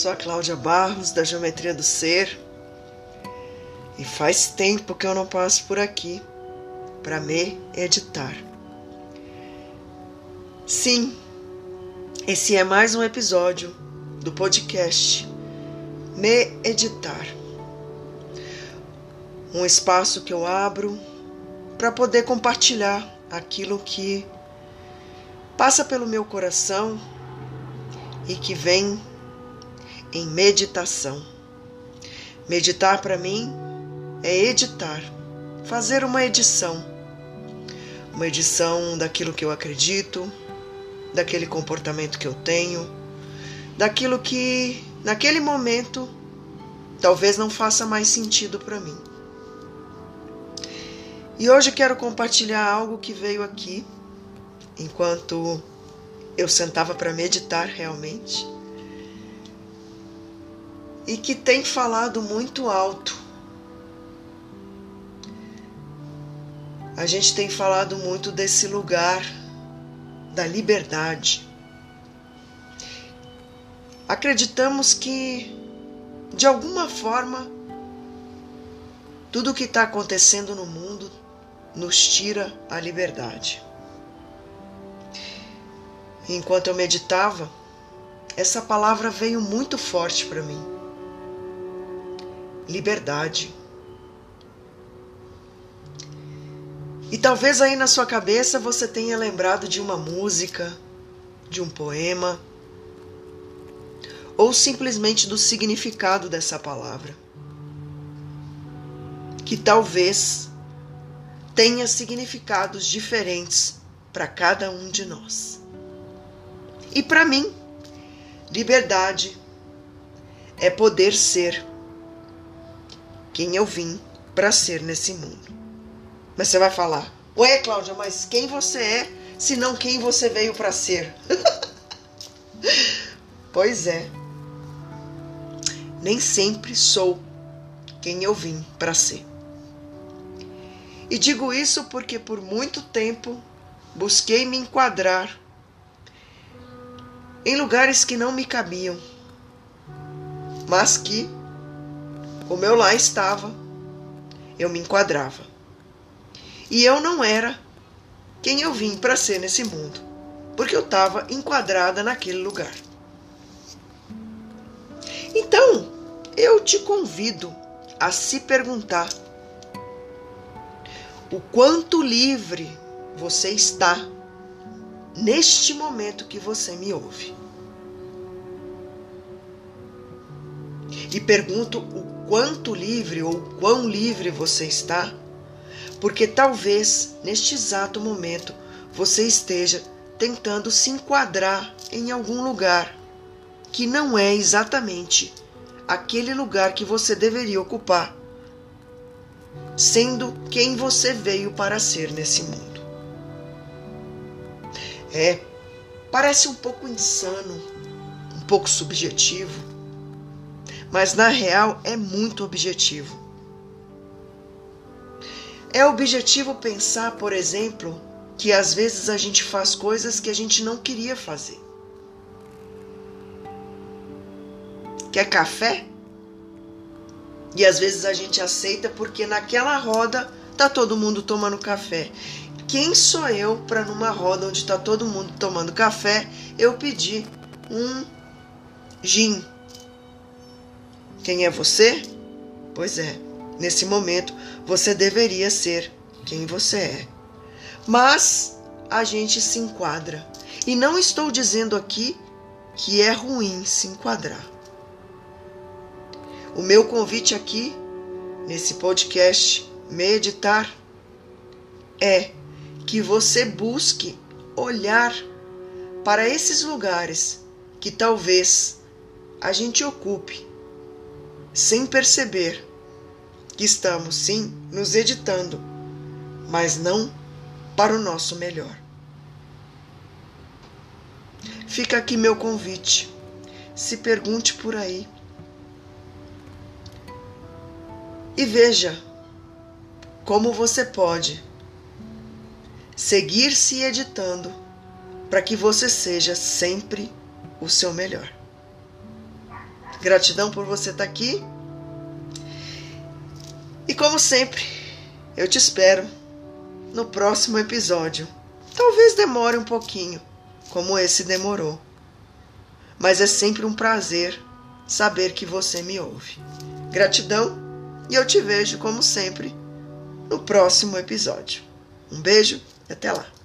sou a Cláudia Barros da Geometria do Ser e faz tempo que eu não passo por aqui para me editar. Sim, esse é mais um episódio do podcast Me Editar. Um espaço que eu abro para poder compartilhar aquilo que passa pelo meu coração e que vem em meditação. Meditar para mim é editar, fazer uma edição. Uma edição daquilo que eu acredito, daquele comportamento que eu tenho, daquilo que naquele momento talvez não faça mais sentido para mim. E hoje quero compartilhar algo que veio aqui enquanto eu sentava para meditar realmente e que tem falado muito alto. A gente tem falado muito desse lugar da liberdade. Acreditamos que, de alguma forma, tudo o que está acontecendo no mundo nos tira a liberdade. Enquanto eu meditava, essa palavra veio muito forte para mim liberdade. E talvez aí na sua cabeça você tenha lembrado de uma música, de um poema, ou simplesmente do significado dessa palavra. Que talvez tenha significados diferentes para cada um de nós. E para mim, liberdade é poder ser quem eu vim para ser nesse mundo. Mas você vai falar: Ué, Cláudia, mas quem você é, se não quem você veio para ser? pois é. Nem sempre sou quem eu vim para ser. E digo isso porque por muito tempo busquei me enquadrar em lugares que não me cabiam, mas que como eu lá estava, eu me enquadrava. E eu não era quem eu vim para ser nesse mundo, porque eu estava enquadrada naquele lugar. Então, eu te convido a se perguntar o quanto livre você está neste momento que você me ouve. E pergunto o quanto livre ou quão livre você está, porque talvez neste exato momento você esteja tentando se enquadrar em algum lugar que não é exatamente aquele lugar que você deveria ocupar, sendo quem você veio para ser nesse mundo. É, parece um pouco insano, um pouco subjetivo, mas na real é muito objetivo. É objetivo pensar, por exemplo, que às vezes a gente faz coisas que a gente não queria fazer. Quer café? E às vezes a gente aceita porque naquela roda tá todo mundo tomando café. Quem sou eu para numa roda onde tá todo mundo tomando café, eu pedir um gin? Quem é você? Pois é, nesse momento você deveria ser quem você é. Mas a gente se enquadra. E não estou dizendo aqui que é ruim se enquadrar. O meu convite aqui, nesse podcast Meditar, é que você busque olhar para esses lugares que talvez a gente ocupe sem perceber que estamos sim nos editando, mas não para o nosso melhor. Fica aqui meu convite. Se pergunte por aí. E veja como você pode seguir se editando para que você seja sempre o seu melhor. Gratidão por você estar aqui. E como sempre, eu te espero no próximo episódio. Talvez demore um pouquinho, como esse demorou. Mas é sempre um prazer saber que você me ouve. Gratidão e eu te vejo, como sempre, no próximo episódio. Um beijo e até lá!